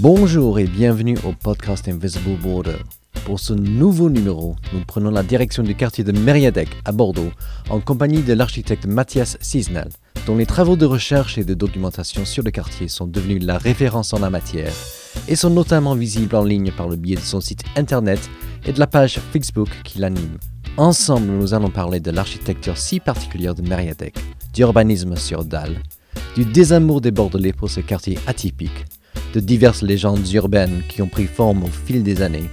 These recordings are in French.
Bonjour et bienvenue au podcast Invisible Border. Pour ce nouveau numéro, nous prenons la direction du quartier de Mériadec à Bordeaux en compagnie de l'architecte Mathias Cisnel, dont les travaux de recherche et de documentation sur le quartier sont devenus la référence en la matière et sont notamment visibles en ligne par le biais de son site internet et de la page Facebook qui l'anime. Ensemble, nous allons parler de l'architecture si particulière de Mériadec, d'urbanisme sur dalle, du désamour des Bordelais pour ce quartier atypique, de diverses légendes urbaines qui ont pris forme au fil des années,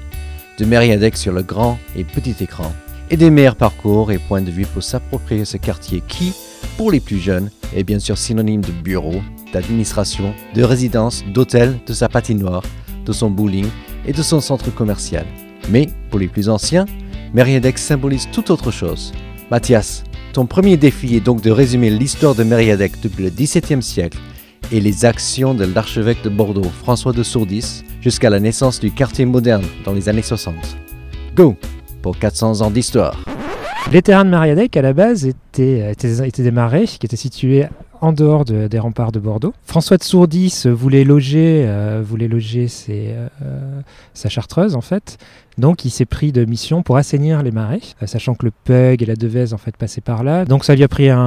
de Mériadec sur le grand et petit écran, et des meilleurs parcours et points de vue pour s'approprier ce quartier qui, pour les plus jeunes, est bien sûr synonyme de bureau, d'administration, de résidence, d'hôtel, de sa patinoire, de son bowling et de son centre commercial. Mais, pour les plus anciens, Mériadec symbolise tout autre chose. Mathias, ton premier défi est donc de résumer l'histoire de Mériadec depuis le XVIIe siècle et les actions de l'archevêque de Bordeaux, François de Sourdis, jusqu'à la naissance du quartier moderne dans les années 60. Go pour 400 ans d'histoire. Les terrains de Mariadec, à la base, étaient, étaient, étaient des marais qui étaient situés en dehors de, des remparts de Bordeaux. François de Sourdis voulait loger, euh, voulait loger ses, euh, sa chartreuse, en fait. Donc il s'est pris de mission pour assainir les marais, euh, sachant que le Pug et la Devèze en fait passaient par là. Donc ça lui a pris un,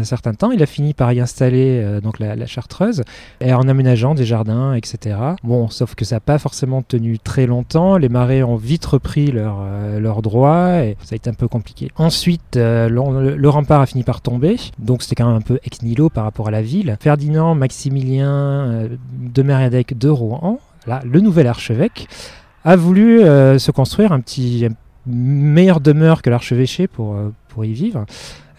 un certain temps. Il a fini par y installer euh, donc la, la, chartreuse et en aménageant des jardins, etc. Bon, sauf que ça n'a pas forcément tenu très longtemps. Les marais ont vite repris leurs euh, leur droits et ça a été un peu compliqué. Ensuite, euh, le, rempart a fini par tomber, donc c'était quand même un peu ex nihilo par rapport à la ville. Ferdinand Maximilien euh, de Mériadec de Rouen, là, le nouvel archevêque, a voulu euh, se construire un petit meilleure demeure que l'archevêché pour, euh, pour y vivre.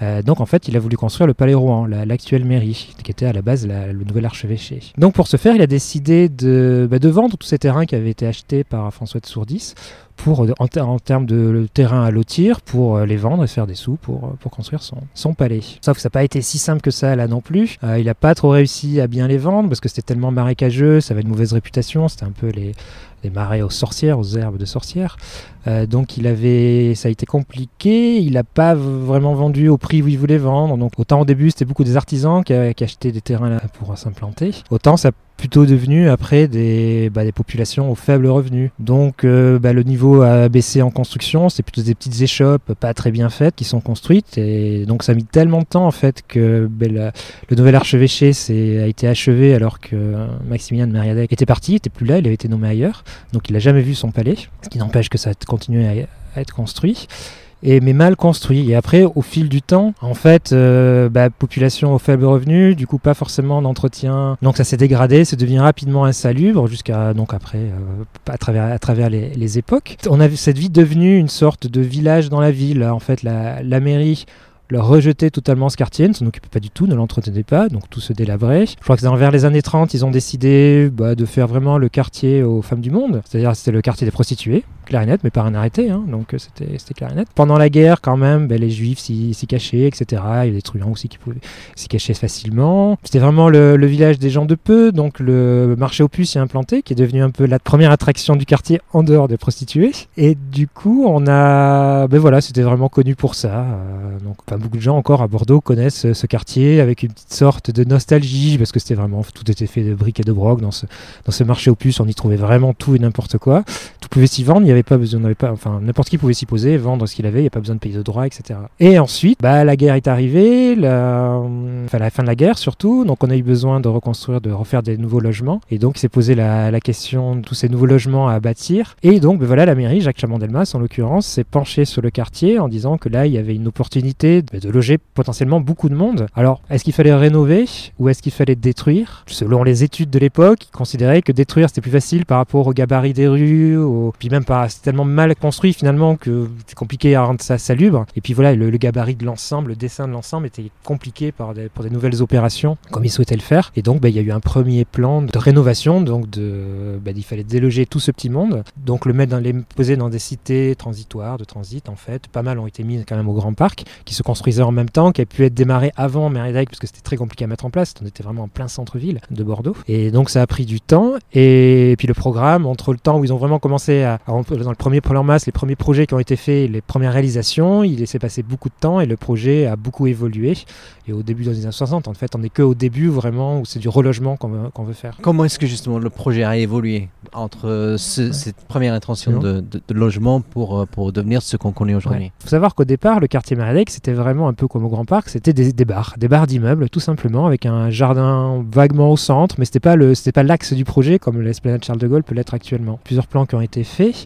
Euh, donc en fait, il a voulu construire le Palais Rouen, l'actuelle mairie, qui était à la base le nouvel archevêché. Donc pour ce faire, il a décidé de, bah, de vendre tous ces terrains qui avaient été achetés par François de Sourdis pour, en, ter en termes de terrain à lotir, pour les vendre et faire des sous pour, pour construire son, son palais. Sauf que ça n'a pas été si simple que ça là non plus. Euh, il n'a pas trop réussi à bien les vendre parce que c'était tellement marécageux, ça avait une mauvaise réputation, c'était un peu les, les marais aux sorcières, aux herbes de sorcières. Euh, donc il avait, ça a été compliqué. Il n'a pas vraiment vendu au prix où il voulait vendre. Donc autant au début c'était beaucoup des artisans qui, qui achetaient des terrains là pour s'implanter. Autant ça plutôt devenu après des, bah, des populations aux faibles revenus. Donc euh, bah, le niveau a baissé en construction. C'est plutôt des petites échoppes pas très bien faites qui sont construites. Et donc ça a mis tellement de temps en fait que bah, le nouvel archevêché a été achevé alors que Maximilien de Mériadec était parti, était plus là, il avait été nommé ailleurs. Donc il n'a jamais vu son palais. Ce qui n'empêche que ça a continué à être construit et mais mal construit. Et après, au fil du temps, en fait, euh, bah, population aux faibles revenus, du coup pas forcément d'entretien, donc ça s'est dégradé, ça devient rapidement insalubre jusqu'à donc après euh, à travers à travers les, époques. On a vu cette vie devenue une sorte de village dans la ville. En fait, la, la mairie leur rejetait totalement ce quartier, ne s'en occupait pas du tout, ne l'entretenait pas, donc tout se délabrait. Je crois que vers les années 30, ils ont décidé bah, de faire vraiment le quartier aux femmes du monde, c'est-à-dire c'était le quartier des prostituées, clair et net, mais par un arrêté, hein, donc c'était clair et net. Pendant la guerre, quand même, bah, les juifs s'y cachaient, etc. Il y avait des truands aussi qui pouvaient s'y cacher facilement. C'était vraiment le, village des gens de peu, donc le marché aux puces y implanté, qui est devenu un peu la première attraction du quartier en dehors des prostituées. Et du coup, on a, ben voilà, c'était vraiment connu pour ça. Euh, donc, pas beaucoup de gens encore à Bordeaux connaissent ce, quartier avec une petite sorte de nostalgie parce que c'était vraiment tout était fait de briques et de broc dans ce dans ce marché aux puces. On y trouvait vraiment tout et n'importe quoi. Tout pouvait s'y vendre. Il n'y avait pas besoin, on avait pas, enfin n'importe qui pouvait s'y poser, vendre ce qu'il avait. Il n'y a pas besoin de payer de droits, etc. Et ensuite, bah, la guerre est arrivée, la, enfin la fin de la guerre surtout. Donc on a eu besoin de reconstruire, de refaire des nouveaux logements. Et donc s'est posé la, la, question de tous ces nouveaux logements à bâtir. Et donc ben, voilà, la mairie, Jacques Chamandelmas en l'occurrence, s'est penché sur le quartier en disant que là il y avait une opportunité de loger potentiellement beaucoup de monde. Alors, est-ce qu'il fallait rénover ou est-ce qu'il fallait détruire? Selon les études de l'époque, ils considéraient que détruire c'était plus facile par rapport au gabarit des rues, au... puis même par c'est tellement mal construit finalement que c'est compliqué à rendre ça salubre. Et puis voilà, le, gabarit de l'ensemble, le dessin de l'ensemble était compliqué par pour des nouvelles opérations comme ils souhaitaient le faire. Et donc, bah, il y a eu un premier plan de rénovation, donc bah, il fallait déloger tout ce petit monde, donc le mettre dans les poser dans des cités transitoires, de transit en fait. Pas mal ont été mis quand même au Grand Parc, qui se construisaient en même temps, qui a pu être démarré avant Mériadec, parce que c'était très compliqué à mettre en place. On était vraiment en plein centre-ville de Bordeaux. Et donc ça a pris du temps. Et puis le programme, entre le temps où ils ont vraiment commencé à, à dans le premier plan masse, les premiers projets qui ont été faits, les premières réalisations, il s'est passé beaucoup de temps et le projet a beaucoup évolué. Et au début des années 60, en fait, on n'est qu'au début vraiment où c'est du relogement qu'on veut, faire. Comment est-ce que justement le projet a évolué entre euh, ce- cette première intention de, de- de logement pour, euh, pour devenir ce qu'on connaît aujourd'hui? Il faut savoir qu'au départ, le quartier Mariadec, c'était vraiment un peu comme au Grand Parc, c'était des, des bars, des bars d'immeubles, tout simplement, avec un jardin vaguement au centre, mais le, c'était pas l'axe du projet comme l'esplanade Charles de Gaulle peut l'être actuellement. Plusieurs plans qui ont été faits.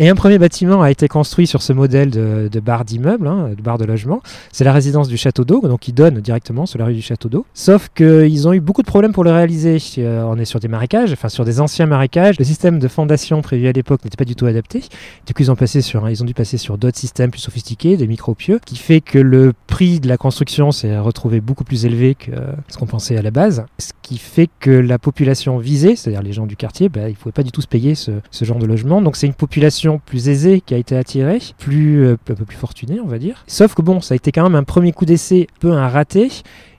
Et un premier bâtiment a été construit sur ce modèle de, de bar d'immeuble, hein, de bar de logement. C'est la résidence du Château d'Eau, donc qui donne directement sur la rue du Château d'Eau. Sauf qu'ils ont eu beaucoup de problèmes pour le réaliser. Euh, on est sur des marécages, enfin sur des anciens marécages. Le système de fondation prévu à l'époque n'était pas du tout adapté. Du coup, ils ont, ont dû passer sur d'autres systèmes plus sophistiqués, des micropieux, qui fait que le prix de la construction s'est retrouvé beaucoup plus élevé que euh, ce qu'on pensait à la base. Ce qui fait que la population visée, c'est-à-dire les gens du quartier, bah, ils ne pouvaient pas du tout se payer ce genre de logement. Donc c'est une population plus aisée qui a été attirée, plus, euh, un peu plus fortunée, on va dire. Sauf que bon, ça a été quand même un premier coup d'essai, un peu un raté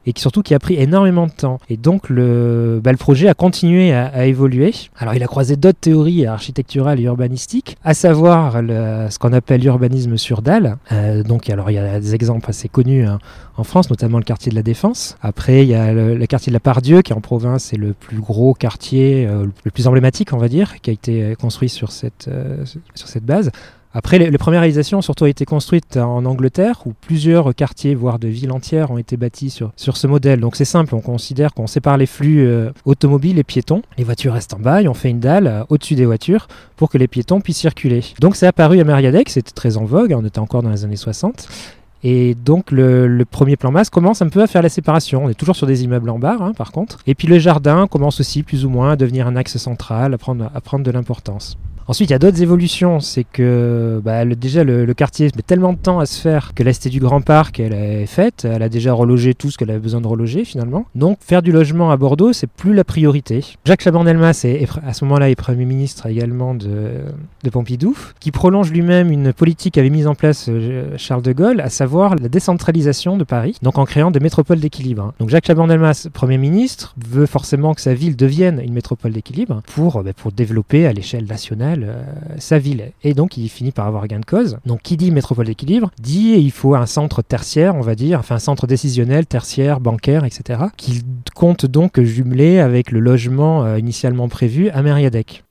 et qui surtout qui a pris énormément de temps. Et donc le, bah, le projet a continué à, évoluer. Alors il a croisé d'autres théories architecturales et urbanistiques, à savoir ce qu'on appelle l'urbanisme sur dalle. Euh, donc alors il y a des exemples assez connus hein, en France, notamment le quartier de la Défense. Après il y a le, quartier de la Pardieu qui en province c'est le plus gros quartier, euh, le plus emblématique on va dire, qui a été construit sur cette, euh, sur cette base. Après, les, premières réalisations ont surtout été construites en Angleterre, où plusieurs quartiers, voire de villes entières, ont été bâtis sur, sur ce modèle. Donc c'est simple, on considère qu'on sépare les flux euh, automobiles et piétons. Les voitures restent en bas et on fait une dalle euh, au-dessus des voitures pour que les piétons puissent circuler. Donc c'est apparu à Mariadec, c'était très en vogue, on était encore dans les années 60. Et donc le, premier plan masse commence un peu à faire la séparation. On est toujours sur des immeubles en barre, hein, par contre. Et puis le jardin commence aussi plus ou moins à devenir un axe central, à prendre de l'importance. Ensuite, il y a d'autres évolutions. C'est que bah, déjà, le, quartier met tellement de temps à se faire que la Cité du Grand Parc, elle est faite. Elle a déjà relogé tout ce qu'elle avait besoin de reloger, finalement. Donc, faire du logement à Bordeaux, c'est plus la priorité. Jacques Chaban-Delmas, à ce moment-là, est Premier ministre également de, de Pompidou, qui prolonge lui-même une politique qu'avait mise en place euh, Charles de Gaulle, à savoir la décentralisation de Paris, donc en créant des métropoles d'équilibre. hein. Donc, Jacques Chaban-Delmas, Premier ministre, veut forcément que sa ville devienne une métropole d'équilibre pour, euh, bah, pour développer à l'échelle nationale euh, sa ville. Et donc, il finit par avoir gain de cause. Donc, qui dit métropole d'équilibre dit il faut un centre tertiaire, on va dire, enfin un centre décisionnel, tertiaire, bancaire, etc., qu'il compte donc jumeler avec le logement euh, initialement prévu à Mériadec.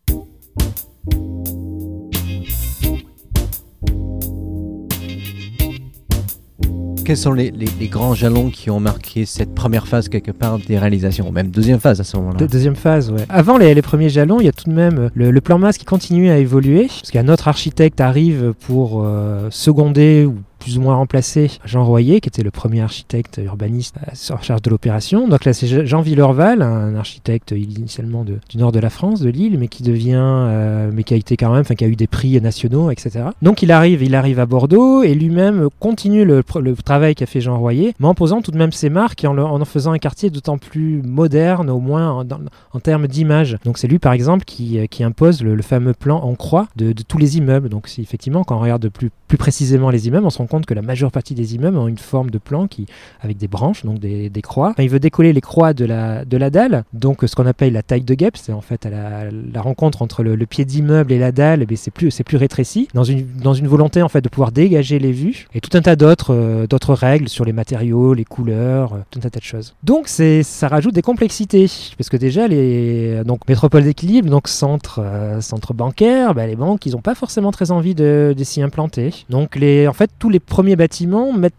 Quels sont les, grands jalons qui ont marqué cette première phase quelque part des réalisations, ou même deuxième phase à ce moment-là? De- deuxième phase, ouais. Avant les, premiers jalons, il y a tout de même euh, le, le plan masse qui continue à évoluer, parce qu'un autre architecte arrive pour euh, seconder ou plus ou moins remplacer Jean Royer, qui était le premier architecte urbaniste en charge de l'opération. Donc là, c'est Je- Jean Villerval, un architecte initialement du nord de la France, de Lille, mais qui devient, euh, mais qui a été quand même, enfin qui a eu des prix nationaux, etc. Donc il arrive, il arrive à Bordeaux et lui-même continue le, travail qu'a fait Jean Royer, mais en posant tout de même ses marques et en, en faisant un quartier d'autant plus moderne, au moins en, termes d'image. Donc c'est lui, par exemple, qui, euh, impose le, fameux plan en croix de, tous les immeubles. Donc c'est effectivement, quand on regarde plus, plus précisément les immeubles, on se rend compte que la majeure partie des immeubles ont une forme de plan qui, avec des branches, donc des, croix. Enfin, il veut décoller les croix de la, de la dalle, donc ce qu'on appelle la taille de guêpe, c'est en fait la, rencontre entre le, pied d'immeuble et la dalle, eh c'est plus, plus rétréci, dans une, dans une volonté en fait de pouvoir dégager les vues, et tout un tas d'autres euh, règles sur les matériaux, les couleurs, euh, tout un tas de choses. Donc ça rajoute des complexités, parce que déjà les donc métropole d'équilibre, donc centre euh, centre bancaire, bah, les banques ils n'ont pas forcément très envie de, de s'y implanter. Donc les en fait tous les premiers bâtiments mettent.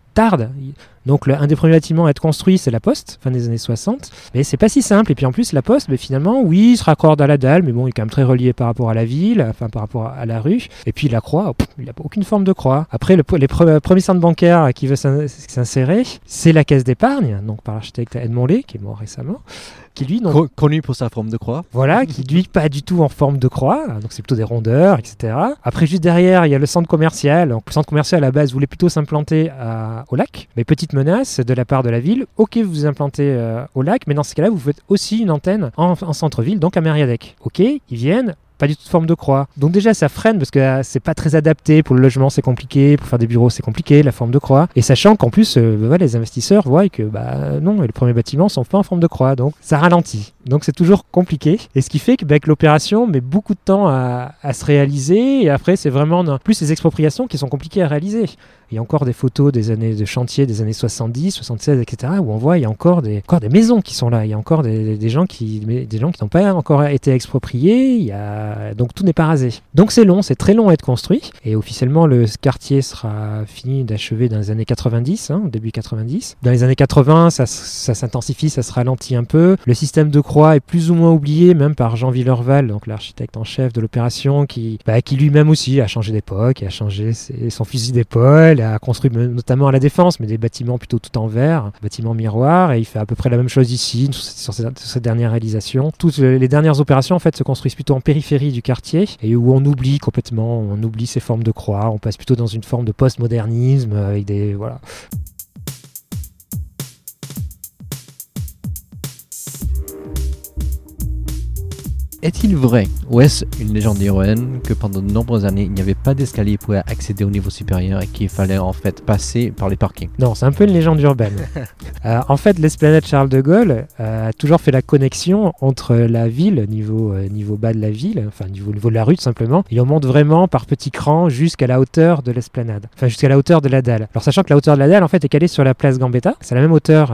Donc le- un des premiers bâtiments à être construit, c'est la Poste, fin des années 60. Mais c'est pas si simple. Et puis en plus, la Poste, mais finalement, oui, il se raccorde à la dalle, mais bon, il est quand même très relié par rapport à la ville, enfin par rapport à la rue. Et puis la croix, pff, il n'a aucune forme de croix. Après, le, les pre- premier centre bancaire qui veut s'in- s'insérer, c'est la Caisse d'épargne, donc par l'architecte Edmond Lé, qui est mort récemment, qui lui, Co- Connu pour sa forme de croix. voilà, qui lui pas du tout en forme de croix, donc c'est plutôt des rondeurs, etc. Après, juste derrière, il y a le centre commercial. Donc, le centre commercial à la base voulait plutôt s'implanter au lac, mais petite de la part de la ville. Ok, vous vous implantez euh, au lac, mais dans ce cas-là, vous faites aussi une antenne en, en centre-ville, donc à Mériadec. Ok, ils viennent. Pas du tout de forme de croix. Donc déjà ça freine parce que euh, c'est pas très adapté pour le logement, c'est compliqué, pour faire des bureaux c'est compliqué, la forme de croix. Et sachant qu'en plus bah, les investisseurs voient que bah non, les premiers bâtiments sont pas en forme de croix, donc ça ralentit. Donc c'est toujours compliqué. Et ce qui fait que, bah, l'opération met beaucoup de temps à, se réaliser. Et après c'est vraiment plus les expropriations qui sont compliquées à réaliser. Il y a encore des photos des années de chantier des années 70, 76, etc. où on voit il y a encore des, encore des maisons qui sont là. Il y a encore des, des gens qui, des gens qui n'ont pas encore été expropriés. Il y a, donc tout n'est pas rasé. Donc c'est long, c'est très long à être construit. Et officiellement, le quartier sera fini d'achever dans les années 90, hein, début 90. Dans les années 80, ça, s'intensifie, ça se ralentit un peu. Le système de croix est plus ou moins oublié, même par Jean Villerval, donc l'architecte en chef de l'opération, qui, bah, qui lui-même aussi a changé d'époque, a changé son fusil d'épaule a construit notamment à la Défense, mais des bâtiments plutôt tout en verre, bâtiments miroirs, et il fait à peu près la même chose ici, sur cette dernière réalisation. Toutes les dernières opérations, en fait, se construisent plutôt en périphérie du quartier, et où on oublie complètement, on oublie ces formes de croix, on passe plutôt dans une forme de postmodernisme, avec des... Voilà. Est-il vrai, ou est-ce une légende urbaine, que pendant de nombreuses années, il n'y avait pas d'escalier pour accéder au niveau supérieur et qu'il fallait en fait passer par les parkings? Non, c'est un peu une légende urbaine. Euh, en fait, l'esplanade Charles de Gaulle euh, a toujours fait la connexion entre la ville, niveau, euh, niveau bas de la ville, enfin niveau, niveau de la rue tout simplement, et on monte vraiment par petits crans jusqu'à la hauteur de l'esplanade, enfin jusqu'à la hauteur de la dalle. Alors sachant que la hauteur de la dalle en fait est calée sur la place Gambetta, c'est la même hauteur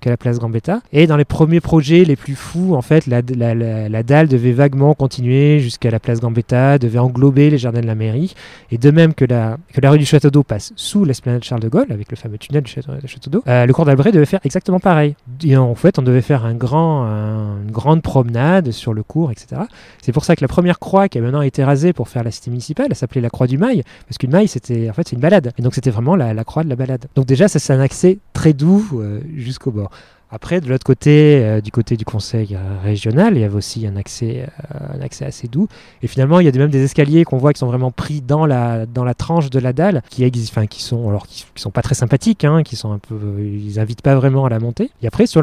que la place Gambetta, et dans les premiers projets les plus fous, en fait, la, la, la, la dalle devait vaguement continuer jusqu'à la place Gambetta, devait englober les jardins de la mairie. Et de même que la, la rue du Château d'Eau passe sous l'esplanade Charles de Gaulle, avec le fameux tunnel du Château, d'Eau, euh, le cours d'Albret devait faire exactement pareil. Et en fait, on devait faire une grande promenade sur le cours, etc. C'est pour ça que la première croix qui a maintenant été rasée pour faire la cité municipale, s'appelait la croix du Mail, parce qu'une maille, c'était en fait c'est une balade. Et donc c'était vraiment la, croix de la balade. Donc déjà, ça c'est un accès très doux euh, jusqu'au bord. Après, de l'autre côté, euh, du côté du conseil euh, régional, il y avait aussi un accès, euh, un accès assez doux. Et finalement, il y a même des escaliers qu'on voit qui sont vraiment pris dans la, dans la tranche de la dalle, qui existent, qui sont, alors, qui, sont pas très sympathiques, hein, qui sont un peu, ils invitent pas vraiment à la montée. Et après, sur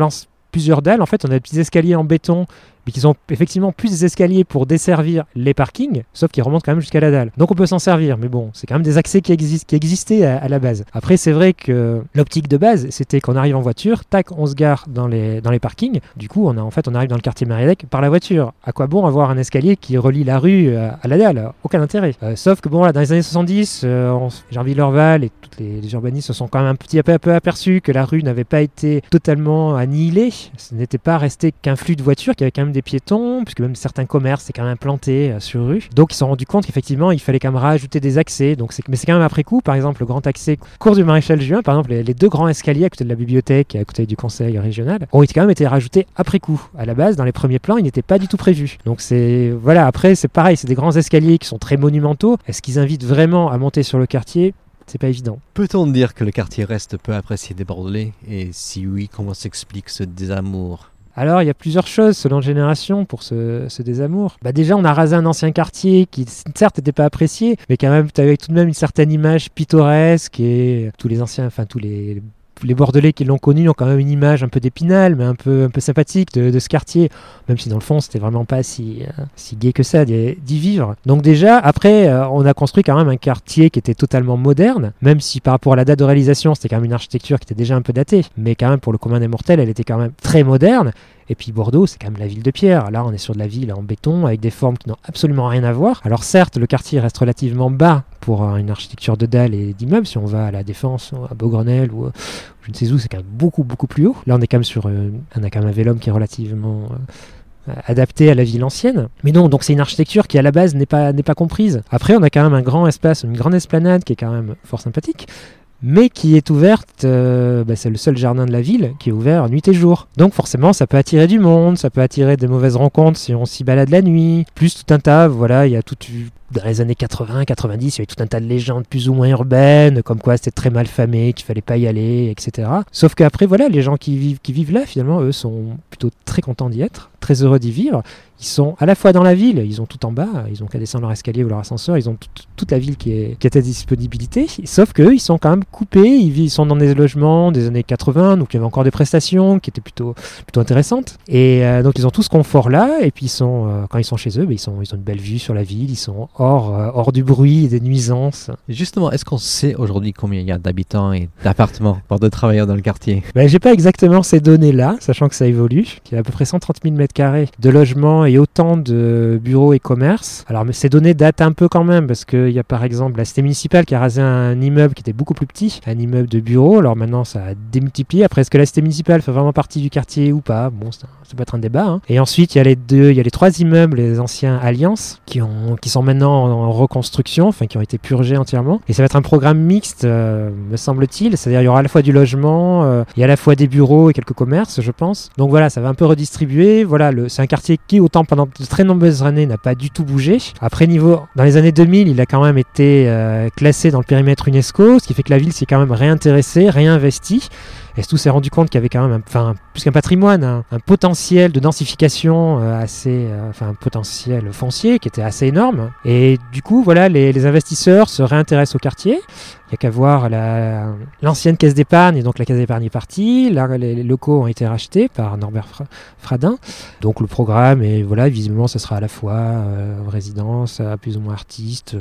plusieurs dalles, en fait, on a des petits escaliers en béton mais qui sont effectivement plus des escaliers pour desservir les parkings, sauf qu'ils remontent quand même jusqu'à la dalle. Donc on peut s'en servir, mais bon, c'est quand même des accès qui, existaient à, la base. Après, c'est vrai que l'optique de base, c'était qu'on arrive en voiture, tac, on se gare dans les, dans les parkings. Du coup, on a, en fait, on arrive dans le quartier Mariadec par la voiture. À quoi bon avoir un escalier qui relie la rue à, la dalle? Aucun intérêt. Euh, sauf que bon, là, dans les années 70, euh, Jean-Villeurval et tous les, urbanistes se sont quand même un petit peu, peu aperçus que la rue n'avait pas été totalement annihilée. Ce n'était pas resté qu'un flux de voitures, qui avait quand même des piétons, puisque même certains commerces c'est quand même implanté euh, sur rue. Donc ils se sont rendus compte qu'effectivement il fallait quand même rajouter des accès. Donc mais c'est quand même après coup, par exemple le grand accès cours du Maréchal Juin, par exemple les, deux grands escaliers à côté de la bibliothèque et à côté du conseil régional ont quand même été rajoutés après coup. À la base, dans les premiers plans, ils n'étaient pas du tout prévus. Donc c'est voilà, après c'est pareil, c'est des grands escaliers qui sont très monumentaux. Est-ce qu'ils invitent vraiment à monter sur le quartier? C'est pas évident. Peut-on dire que le quartier reste peu apprécié des Bordelais? Et si oui, comment s'explique ce désamour? Alors, il y a plusieurs choses selon génération pour ce, désamour. Bah déjà, on a rasé un ancien quartier qui, certes, n'était pas apprécié, mais quand même, avec tout de même une certaine image pittoresque et tous les anciens, enfin, tous les les Bordelais qui l'ont connu ont quand même une image un peu d'épinal, mais un peu, un peu sympathique de, ce quartier, même si dans le fond c'était vraiment pas si, euh, si gai que ça d'y vivre. Donc déjà, après, euh, on a construit quand même un quartier qui était totalement moderne, même si par rapport à la date de réalisation, c'était quand même une architecture qui était déjà un peu datée, mais quand même pour le commun des mortels, elle était quand même très moderne. Et puis Bordeaux, c'est quand même la ville de pierre. Là, on est sur de la ville en béton avec des formes qui n'ont absolument rien à voir. Alors certes, le quartier reste relativement bas pour une architecture de dalles et d'immeubles. Si on va à la Défense, à Beaugrenelle ou je ne sais où, c'est quand même beaucoup, beaucoup plus haut. Là, on est quand même sur euh, a quand un qui est relativement euh, adapté à la ville ancienne. Mais non, donc c'est une architecture qui à la base n'est pas, n'est pas comprise. Après, on a quand même un grand espace, une grande esplanade qui est quand même fort sympathique mais qui est ouverte, euh, bah, c'est le seul jardin de la ville qui est ouvert nuit et jour. Donc forcément, ça peut attirer du monde, ça peut attirer des mauvaises rencontres si on s'y balade la nuit, plus tout un tas, voilà, il y a toute dans les années 80, 90, il y avait tout un tas de légendes plus ou moins urbaines, comme quoi c'était très mal famé, qu'il fallait pas y aller, etc. Sauf qu'après, voilà, les gens qui vivent, qui vivent là, finalement, eux, sont plutôt très contents d'y être, très heureux d'y vivre. Ils sont à la fois dans la ville, ils ont tout en bas, ils ont qu'à descendre leur escalier ou leur ascenseur, ils ont toute la ville qui est, qui est à disponibilité. Sauf qu'eux, ils sont quand même coupés, ils, ils sont dans des logements des années 80, donc il y avait encore des prestations qui étaient plutôt, plutôt intéressantes. Et euh, donc ils ont tout ce confort-là, et puis ils sont, euh, quand ils sont chez eux, ben, ils, sont, ils ont une belle vue sur la ville, ils sont hors, euh, hors du bruit et des nuisances. Justement, est-ce qu'on sait aujourd'hui combien il y a d'habitants et d'appartements, voire de travailleurs dans le quartier? Ben, J'ai pas exactement ces données-là, sachant que ça évolue. Il y a à peu près 130 000 m2 de logements et autant de bureaux et commerces. Alors mais ces données datent un peu quand même, parce qu'il y a par exemple la cité municipale qui a rasé un immeuble qui était beaucoup plus petit, un immeuble de bureaux. Alors maintenant ça a démultiplié. Après, est-ce que la cité municipale fait vraiment partie du quartier ou pas? Bon, ça, ça peut être un débat. hein. Et ensuite, il y a les deux, il y a les trois immeubles, les anciens Alliances, qui, ont, qui sont maintenant en, reconstruction, enfin qui ont été purgés entièrement. Et ça va être un programme mixte, euh, me semble-t-il. C'est-à-dire il y aura à la fois du logement, euh, et à la fois des bureaux et quelques commerces, je pense. Donc voilà, ça va un peu redistribuer. Voilà, c'est un quartier qui, autant pendant de très nombreuses années, n'a pas du tout bougé. Après, niveau, dans les années 2000, il a quand même été euh, classé dans le périmètre UNESCO, ce qui fait que la ville s'est quand même réintéressée, réinvestie. Et tout s'est rendu compte qu'il y avait quand même, enfin, plus qu'un patrimoine, un, potentiel de densification euh, assez, euh, enfin, un potentiel foncier qui était assez énorme. Et du coup, voilà, les, investisseurs se réintéressent au quartier. Il n'y a qu'à voir la- l'ancienne caisse d'épargne, et donc la caisse d'épargne est partie. Là, les, locaux ont été rachetés par Norbert Fra- Fradin. Donc le programme, et voilà, visiblement, ce sera à la fois euh, résidence, euh, plus ou moins artiste,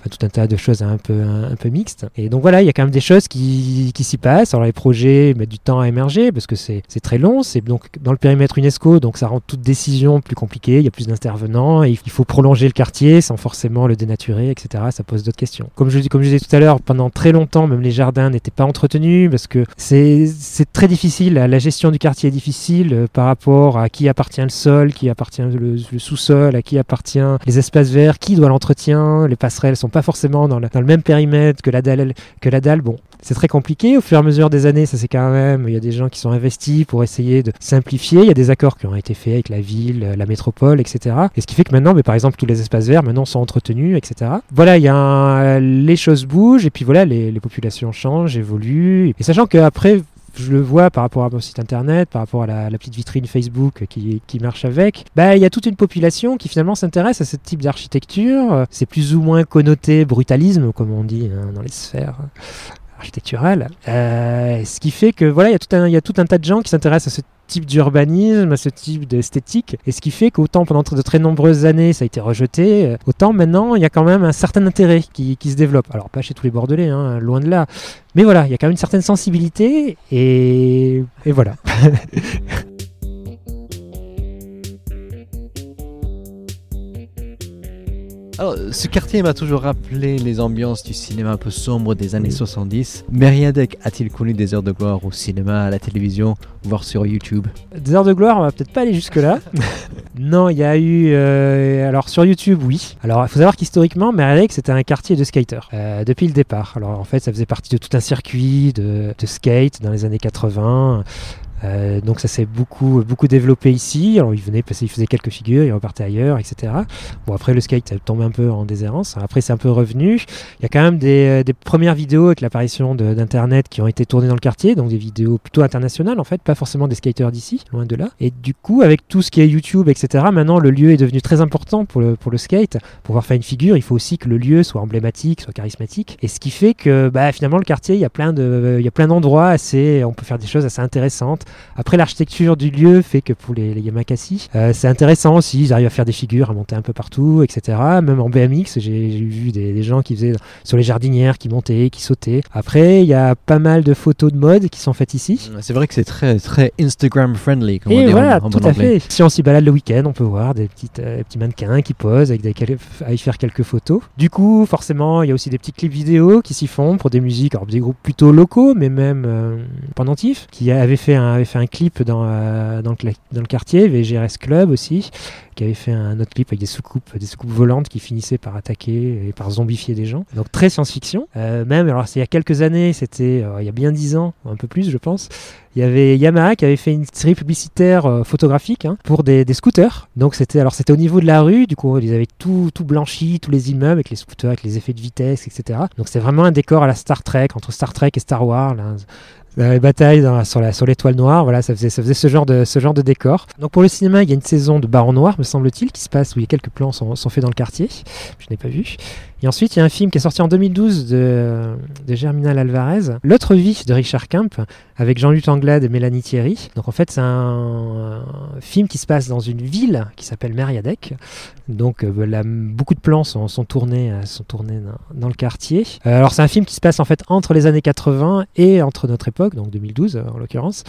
enfin, tout un tas de choses un peu, un, peu mixtes. Et donc voilà, il y a quand même des choses qui, qui s'y passent. Alors les projets mettent du temps à émerger parce que c'est très long. C'est donc dans le périmètre UNESCO, donc ça rend toute décision plus compliquée. Il y a plus d'intervenants il faut prolonger le quartier sans forcément le dénaturer, etc. Ça pose d'autres questions. Comme je, comme je disais tout à l'heure, pendant très longtemps, même les jardins n'étaient pas entretenus parce que c'est très difficile. La gestion du quartier est difficile euh, par rapport à qui appartient le sol, qui appartient le, le sous-sol, à qui appartient les espaces verts, qui doit l'entretien. Les passerelles sont pas forcément dans, le même périmètre que la dalle. Que la dalle. Bon, c'est très compliqué. Au fur et à mesure des années, ça c'est quand même. Il y a des gens qui sont investis pour essayer de simplifier. Il y a des accords qui ont été faits avec la ville, la métropole, etc. Et ce qui fait que maintenant, mais par exemple, tous les espaces verts maintenant sont entretenus, etc. Voilà, il y a les choses bougent et puis voilà, les, les populations changent, évoluent. Et sachant qu'après, je le vois par rapport à mon site internet, par rapport à la, petite vitrine Facebook qui, qui marche avec, bah, il y a toute une population qui finalement s'intéresse à ce type d'architecture. C'est plus ou moins connoté brutalisme, comme on dit hein, dans les sphères architecturales. Euh, ce qui fait que voilà, il y, a tout un, y a tout un tas de gens qui s'intéressent à ce type d'urbanisme, à ce type d'esthétique, et ce qui fait qu'autant pendant de très nombreuses années ça a été rejeté, euh, autant maintenant il y a quand même un certain intérêt qui, qui se développe. Alors pas chez tous les Bordelais, hein, loin de là, mais voilà, il y a quand même une certaine sensibilité, et, et voilà. Alors, ce quartier m'a toujours rappelé les ambiances du cinéma un peu sombre des années Oui. 70. Mériadec a-t-il connu des heures de gloire au cinéma, à la télévision, voire sur YouTube? Des heures de gloire, on va peut-être pas aller jusque-là. non, il y a eu. euh, alors sur YouTube, oui. Alors il faut savoir qu'historiquement, Mériadec, c'était un quartier de skaters euh, depuis le départ. Alors en fait, ça faisait partie de tout un circuit de, de skate dans les années 80. Euh, donc ça s'est beaucoup, beaucoup développé ici. Alors ils venaient passer, ils faisaient quelques figures, ils repartaient ailleurs, etc. Bon après le skate ça tombé un peu en déshérence. Après c'est un peu revenu. Il y a quand même des, des premières vidéos avec l'apparition d'internet qui ont été tournées dans le quartier, donc des vidéos plutôt internationales en fait, pas forcément des skaters d'ici, loin de là. Et du coup avec tout ce qui est YouTube, etc. Maintenant le lieu est devenu très important pour le, pour le skate. Pour pouvoir faire une figure, il faut aussi que le lieu soit emblématique, soit charismatique. Et ce qui fait que bah, finalement le quartier, il y a plein de, il y a plein d'endroits assez, on peut faire des choses assez intéressantes. Après, l'architecture du lieu fait que pour les, les Yamakasi, euh, c'est intéressant aussi. Ils arrivent à faire des figures, à monter un peu partout, etc. Même en BMX, j'ai vu des, des gens qui faisaient sur les jardinières, qui montaient, qui sautaient. Après, il y a pas mal de photos de mode qui sont faites ici. C'est vrai que c'est très, très Instagram friendly, comme on Et dit voilà, en, tout bon à anglais. fait. Si on s'y balade le week-end, on peut voir des petites, euh, petits mannequins qui posent avec des, à y faire quelques photos. Du coup, forcément, il y a aussi des petits clips vidéo qui s'y font pour des musiques, alors des groupes plutôt locaux, mais même euh, pendentifs, qui avaient fait un, avait fait un clip dans, euh, dans, le, dans le quartier, VGRS Club aussi, qui avait fait un autre clip avec des soucoupes, des soucoupes volantes qui finissaient par attaquer et par zombifier des gens. Donc très science-fiction. Euh, même, alors c'est il y a quelques années, c'était il y a bien dix ans, un peu plus je pense, il y avait Yamaha qui avait fait une série publicitaire euh, photographique hein, pour des, scooters. Donc c'était alors c'était au niveau de la rue, du coup ils avaient tout, tout blanchi, tous les immeubles avec les scooters, avec les effets de vitesse, etc. Donc c'est vraiment un décor à la Star Trek entre Star Trek et Star Wars. La bataille sur, la, sur l'étoile noire, voilà, ça faisait, ce, genre de, décor. Donc pour le cinéma, il y a une saison de Baron Noir, me semble-t-il, qui se passe où quelques plans sont, faits dans le quartier. Je n'ai pas vu. Et ensuite, il y a un film qui est sorti en 2012 de, Germinal Alvarez, L'autre vie de Richard Kemp, avec Jean-Luc Anglade et Mélanie Thierry. Donc en fait, c'est un, film qui se passe dans une ville qui s'appelle Meriadec. Donc euh, beaucoup de plans sont, tournés, euh, dans, le quartier. Euh, alors c'est un film qui se passe en fait entre les années 80 et entre notre époque, donc 2012 en l'occurrence.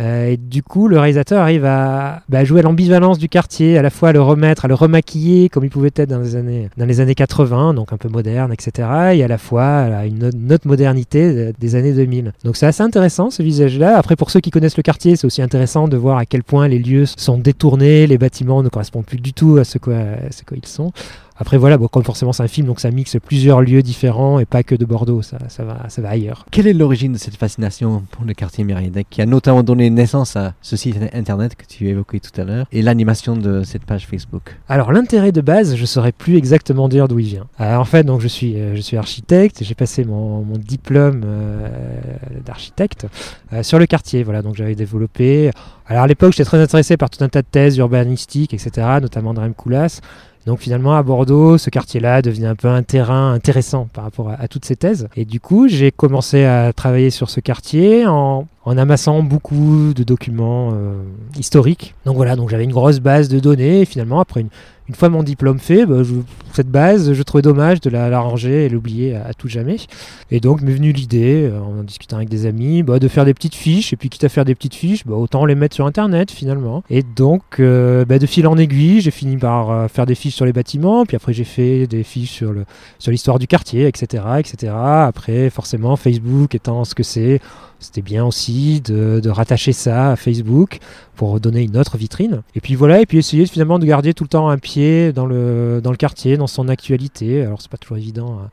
Euh, et du coup, le réalisateur arrive à bah, jouer à l'ambivalence du quartier, à la fois à le remettre, à le remaquiller comme il pouvait être dans les années, dans les années 80, donc un peu moderne, etc. Et à la fois à une, autre modernité des années 2000. Donc c'est assez intéressant ce visage-là. Après, pour ceux qui connaissent le quartier, c'est aussi intéressant de voir à quel point les lieux sont détournés, les bâtiments ne correspondent plus du tout à ce quoi, sont. Après voilà, bon, comme forcément c'est un film, donc ça mixe plusieurs lieux différents et pas que de Bordeaux, ça, ça, va, ça va ailleurs. Quelle est l'origine de cette fascination pour le quartier Mériadec qui a notamment donné naissance à ce site internet que tu évoquais tout à l'heure et l'animation de cette page Facebook? Alors l'intérêt de base, je saurais plus exactement dire d'où il vient. Alors, en fait, donc je suis, euh, je suis architecte, j'ai passé mon, mon diplôme euh, d'architecte euh, sur le quartier, voilà, donc j'avais développé. Alors à l'époque, j'étais très intéressé par tout un tas de thèses urbanistiques, etc., notamment de Rem Koolhaas. Donc finalement, à Bordeaux, ce quartier-là devenait un peu un terrain intéressant par rapport à, toutes ces thèses. Et du coup, j'ai commencé à travailler sur ce quartier en, amassant beaucoup de documents euh, historiques. Donc voilà, donc j'avais une grosse base de données. Et finalement, après une, une fois mon diplôme fait, bah, cette base, je trouvais dommage de la, ranger et l'oublier à, tout jamais. Et donc m'est venue l'idée, euh, en discutant avec des amis, bah, de faire des petites fiches. Et puis quitte à faire des petites fiches, bah, autant les mettre sur Internet finalement. Et donc euh, de fil en aiguille, j'ai fini par euh, faire des fiches sur les bâtiments. Puis après j'ai fait des fiches sur l'histoire du quartier, etc., etc. Après forcément Facebook étant ce que c'est c'était bien aussi de, rattacher ça à Facebook pour donner une autre vitrine. Et puis voilà, et puis essayer finalement de garder tout le temps un pied dans le, dans le quartier, dans son actualité. Alors c'est pas toujours évident hein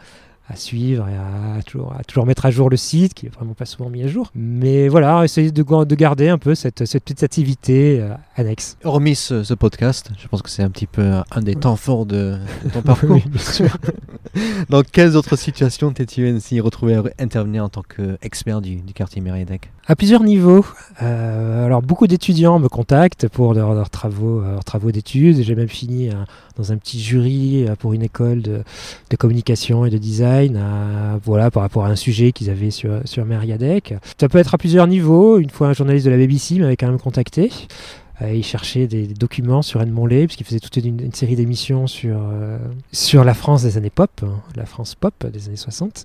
à suivre et à, toujours, à, toujours, mettre à jour le site, qui est vraiment pas souvent mis à jour. Mais voilà, essayer de, de garder un peu cette, cette petite activité euh, annexe. Hormis ce, podcast, je pense que c'est un petit peu un des temps forts de, ton parcours. oui, bien sûr. Dans quelles autres situations t'es-tu ainsi retrouvé à intervenir en tant qu'expert du, du quartier Mériadec À plusieurs niveaux. Euh, alors, beaucoup d'étudiants me contactent pour leurs, travaux, leurs travaux d'études. J'ai même fini dans un petit jury euh, pour une école de, communication et de design voilà, par rapport à un sujet qu'ils avaient sur, sur Meriadec. Ça peut être à plusieurs niveaux. Une fois, un journaliste de la BBC m'avait quand même contacté. Euh, il cherchait des, documents sur Edmond Lay, puisqu'il faisait toute une, série d'émissions sur, euh, sur la France des années pop, hein, la France pop des années 60.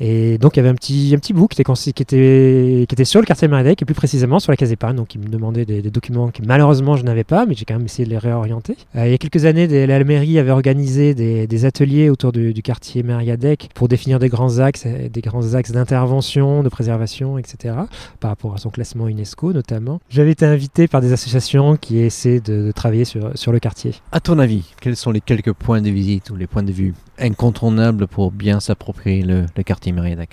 Et donc il y avait un petit, un petit bout qui était, qui, était, qui était sur le quartier Maradec, et plus précisément sur la case épargne. Donc il me demandait des, documents que malheureusement je n'avais pas, mais j'ai quand même essayé de les réorienter. Euh, il y a quelques années, la mairie avait organisé des, ateliers autour du, quartier Meriadec pour définir des grands axes, des grands axes d'intervention, de préservation, etc. Par rapport à son classement UNESCO notamment. J'avais été invité par des associations qui essaient de, de travailler sur, sur le quartier. À ton avis, quels sont les quelques points de visite ou les points de vue incontournable pour bien s'approprier le, quartier?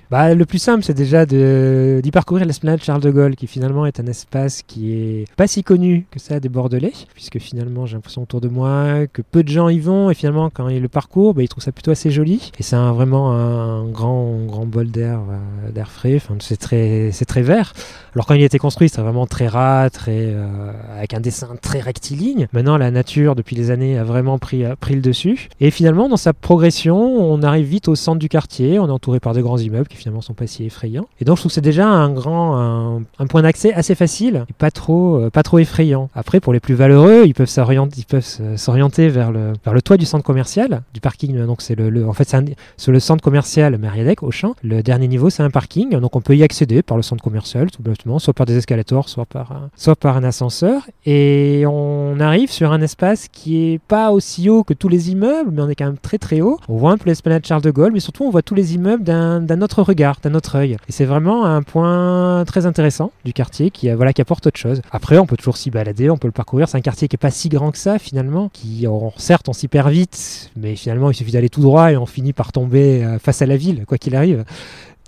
Bah, Le plus simple, c'est déjà d'y parcourir l'esplanade Charles de Gaulle, qui finalement est un espace qui est pas si connu que ça des Bordelais, puisque finalement j'ai l'impression autour de moi que peu de gens y vont, et finalement quand ils le parcourent, bah, ils trouvent ça plutôt assez joli. Et c'est vraiment un grand, grand bol d'air euh, frais, enfin, c'est très, très vert. Alors quand il a été construit, c'était vraiment très rat, très, euh, avec un dessin très rectiligne. Maintenant, la nature, depuis les années, a vraiment pris, pris le dessus. Et finalement, dans sa progression, on arrive vite au centre du quartier, on est entouré par de grands immeubles qui finalement sont pas si effrayants. Et donc je trouve que c'est déjà un grand, un, point d'accès assez facile et pas trop, euh, pas trop effrayant. Après, pour les plus valeureux, ils peuvent s'orienter, ils peuvent s'orienter vers le, vers le toit du centre commercial, du parking. Donc c'est le, en fait c'est le centre commercial Meriadec au champ. Le dernier niveau c'est un parking, donc on peut y accéder par le centre commercial tout bêtement, soit par des escalators, soit par, un, soit par un ascenseur. Et on arrive sur un espace qui est pas aussi haut que tous les immeubles, mais on est quand même très très haut. On voit un peu l'esplanade Charles de Gaulle, mais surtout on voit tous les immeubles d'un d'un autre regard, d'un autre œil. Et c'est vraiment un point très intéressant du quartier qui, euh, voilà, qui apporte autre chose. Après, on peut toujours s'y balader, on peut le parcourir. C'est un quartier qui est pas si grand que ça finalement, qui certes on s'y perd vite, mais finalement il suffit d'aller tout droit et on finit par tomber euh, face à la ville, quoi qu'il arrive.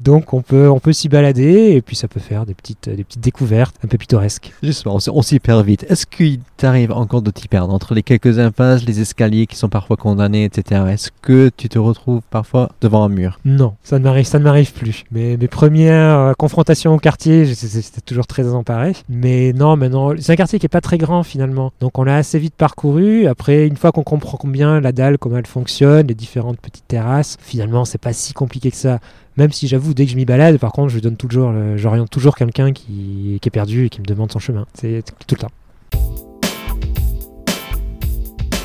Donc on peut, on peut s'y balader et puis ça peut faire des petites, des petites découvertes un peu pittoresques. Justement, on s'y perd vite. Est-ce qu'il t'arrive encore de t'y perdre entre les quelques impasses, les escaliers qui sont parfois condamnés, etc. Est-ce que tu te retrouves parfois devant un mur? Non, ça ne m'arrive, ça ne m'arrive plus. Mais mes premières euh, confrontations au quartier, c'était toujours très emparé. Mais non, maintenant, c'est un quartier qui est pas très grand finalement. Donc on l'a assez vite parcouru. Après, une fois qu'on comprend bien la dalle, comment elle fonctionne, les différentes petites terrasses, finalement, c'est pas si compliqué que ça. Même si j'avoue, dès que je m'y balade, par contre, je donne toujours, j'oriente toujours quelqu'un qui, est perdu et qui me demande son chemin. C'est tout le temps.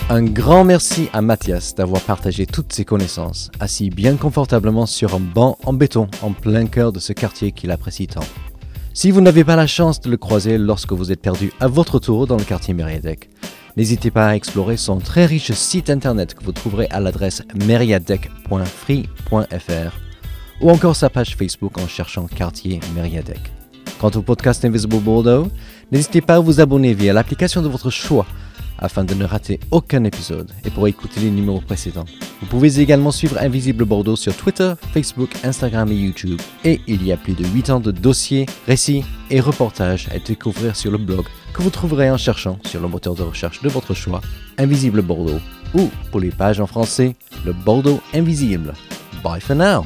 Un grand merci à Mathias d'avoir partagé toutes ses connaissances, assis bien confortablement sur un banc en béton en plein cœur de ce quartier qu'il apprécie tant. Si vous n'avez pas la chance de le croiser lorsque vous êtes perdu à votre tour dans le quartier Meriadec, n'hésitez pas à explorer son très riche site internet que vous trouverez à l'adresse meriadec.free.fr ou encore sa page Facebook en cherchant Quartier Meriadec. Quant au podcast Invisible Bordeaux, n'hésitez pas à vous abonner via l'application de votre choix afin de ne rater aucun épisode et pour écouter les numéros précédents. Vous pouvez également suivre Invisible Bordeaux sur Twitter, Facebook, Instagram et YouTube. Et il y a plus de 8 ans de dossiers, récits et reportages à découvrir sur le blog que vous trouverez en cherchant sur le moteur de recherche de votre choix, Invisible Bordeaux, ou pour les pages en français, le Bordeaux Invisible. Bye for now!